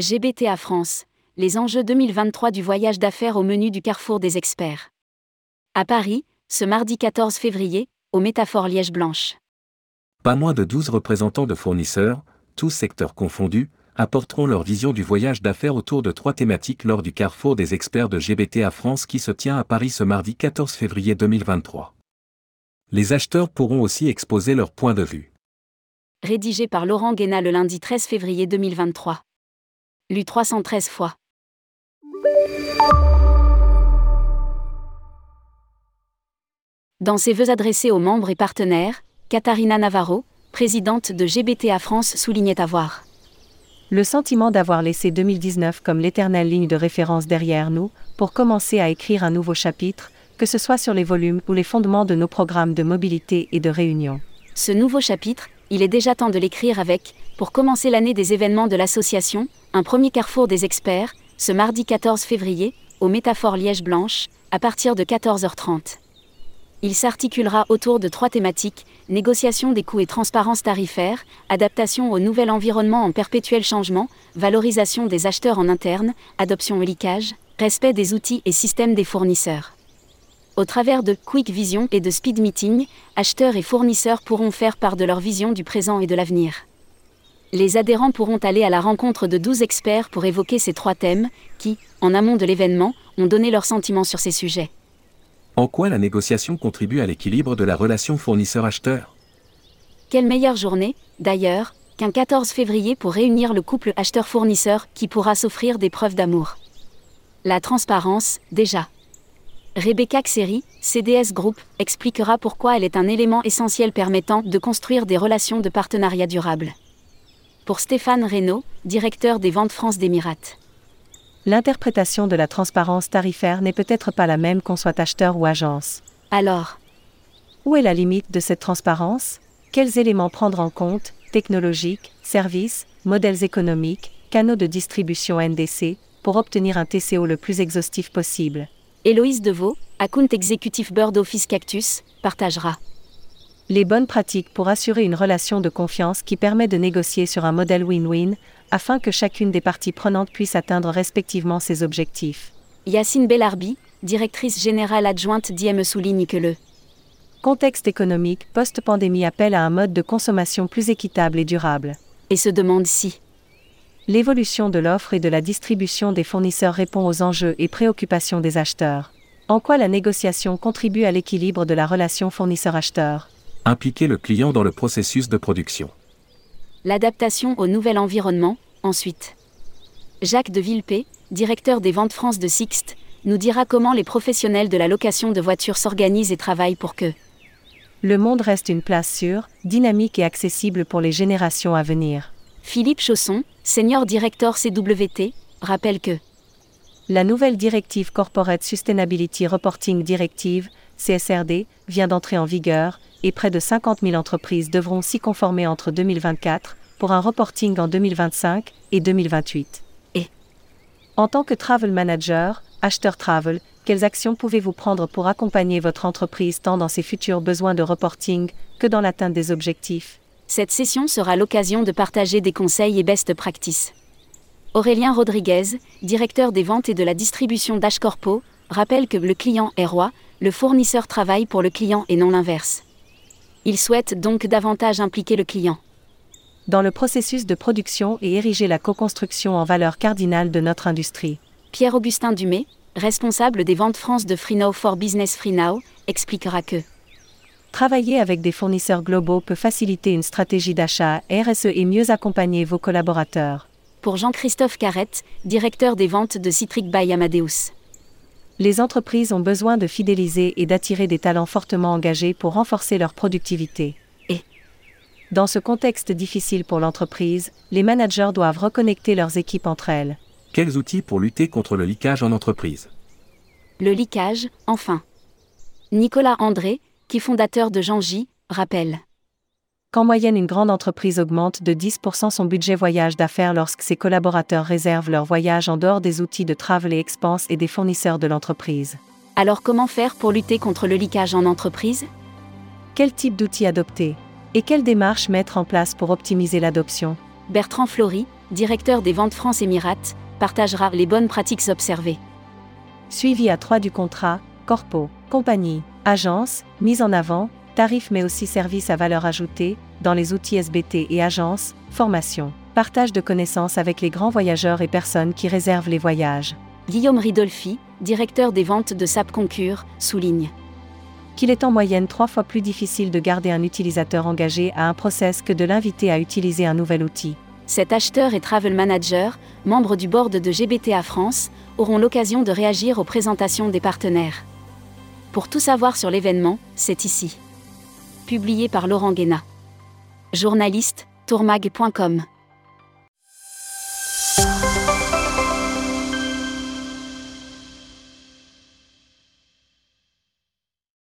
GBTA France, les enjeux 2023 du voyage d'affaires au menu du carrefour des experts. À Paris, ce mardi 14 février, au Métaphore Liège Blanche. Pas moins de 12 représentants de fournisseurs, tous secteurs confondus, apporteront leur vision du voyage d'affaires autour de trois thématiques lors du carrefour des experts de GBTA France qui se tient à Paris ce mardi 14 février 2023. Les acheteurs pourront aussi exposer leur point de vue. Rédigé par Laurent Guéna le lundi 13 février 2023 lu 313 fois. Dans ses vœux adressés aux membres et partenaires, Katharina Navarro, présidente de GBTA France, soulignait avoir le sentiment d'avoir laissé 2019 comme l'éternelle ligne de référence derrière nous, pour commencer à écrire un nouveau chapitre, que ce soit sur les volumes ou les fondements de nos programmes de mobilité et de réunion. Ce nouveau chapitre, il est déjà temps de l'écrire avec, pour commencer l'année des événements de l'association, un premier carrefour des experts, ce mardi 14 février, au Métaphore Liège Blanche, à partir de 14h30. Il s'articulera autour de trois thématiques négociation des coûts et transparence tarifaire, adaptation au nouvel environnement en perpétuel changement, valorisation des acheteurs en interne, adoption et respect des outils et systèmes des fournisseurs. Au travers de Quick Vision et de Speed Meeting, acheteurs et fournisseurs pourront faire part de leur vision du présent et de l'avenir. Les adhérents pourront aller à la rencontre de 12 experts pour évoquer ces trois thèmes, qui, en amont de l'événement, ont donné leurs sentiments sur ces sujets. En quoi la négociation contribue à l'équilibre de la relation fournisseur-acheteur? Quelle meilleure journée, d'ailleurs, qu'un 14 février pour réunir le couple acheteur-fournisseur qui pourra s'offrir des preuves d'amour. La transparence, déjà. Rebecca Xeri, CDS Group, expliquera pourquoi elle est un élément essentiel permettant de construire des relations de partenariat durable. Pour Stéphane Reynaud, directeur des ventes France d'Emirates. L'interprétation de la transparence tarifaire n'est peut-être pas la même qu'on soit acheteur ou agence. Alors? Où est la limite de cette transparence? Quels éléments prendre en compte? Technologiques, services, modèles économiques, canaux de distribution NDC, pour obtenir un TCO le plus exhaustif possible? Héloïse Deveau, account exécutif Bird Office Cactus, partagera les bonnes pratiques pour assurer une relation de confiance qui permet de négocier sur un modèle win-win, afin que chacune des parties prenantes puisse atteindre respectivement ses objectifs. Yacine Bellarbi, directrice générale adjointe d'IME souligne que le contexte économique post-pandémie appelle à un mode de consommation plus équitable et durable. Et se demande si l'évolution de l'offre et de la distribution des fournisseurs répond aux enjeux et préoccupations des acheteurs. En quoi la négociation contribue à l'équilibre de la relation fournisseur-acheteur? Impliquer le client dans le processus de production. L'adaptation au nouvel environnement, ensuite. Jacques de Villepé, directeur des ventes France de Sixt, nous dira comment les professionnels de la location de voitures s'organisent et travaillent pour que le monde reste une place sûre, dynamique et accessible pour les générations à venir. Philippe Chausson, senior directeur CWT, rappelle que la nouvelle directive Corporate Sustainability Reporting Directive, CSRD, vient d'entrer en vigueur, et près de 50 000 entreprises devront s'y conformer entre 2024, pour un reporting en 2025 et 2028. Et En tant que travel manager, acheteur travel, quelles actions pouvez-vous prendre pour accompagner votre entreprise tant dans ses futurs besoins de reporting que dans l'atteinte des objectifs? Cette session sera l'occasion de partager des conseils et best practices. Aurélien Rodriguez, directeur des ventes et de la distribution d'Ashcorpo, rappelle que le client est roi, le fournisseur travaille pour le client et non l'inverse. Il souhaite donc davantage impliquer le client dans le processus de production et ériger la co-construction en valeur cardinale de notre industrie. Pierre-Augustin Dumay, responsable des ventes France de FreeNow for Business FreeNow, expliquera que Travailler avec des fournisseurs globaux peut faciliter une stratégie d'achat RSE et mieux accompagner vos collaborateurs pour Jean-Christophe Carrette, directeur des ventes de Citric by Amadeus. Les entreprises ont besoin de fidéliser et d'attirer des talents fortement engagés pour renforcer leur productivité. Et dans ce contexte difficile pour l'entreprise, les managers doivent reconnecter leurs équipes entre elles. Quels outils pour lutter contre le leakage en entreprise? Le leakage, enfin. Nicolas André, qui fondateur de Jean J, rappelle qu'en moyenne une grande entreprise augmente de 10% son budget voyage d'affaires lorsque ses collaborateurs réservent leur voyage en dehors des outils de travel et expense et des fournisseurs de l'entreprise. Alors comment faire pour lutter contre le leakage en entreprise? Quel type d'outils adopter? Et quelles démarches mettre en place pour optimiser l'adoption? Bertrand Flory, directeur des ventes France Émirates, partagera les bonnes pratiques observées. Suivi à 3 du contrat, corpo, compagnie, agence, mise en avant, tarifs mais aussi services à valeur ajoutée, dans les outils SBT et agences, formation, partage de connaissances avec les grands voyageurs et personnes qui réservent les voyages. Guillaume Ridolfi, directeur des ventes de SAP Concur, souligne qu'il est en moyenne trois fois plus difficile de garder un utilisateur engagé à un process que de l'inviter à utiliser un nouvel outil. Cet acheteur et travel manager, membre du board de GBTA France, auront l'occasion de réagir aux présentations des partenaires. Pour tout savoir sur l'événement, c'est ici. Publié par Laurent Guéna. Journaliste, tourmag.com.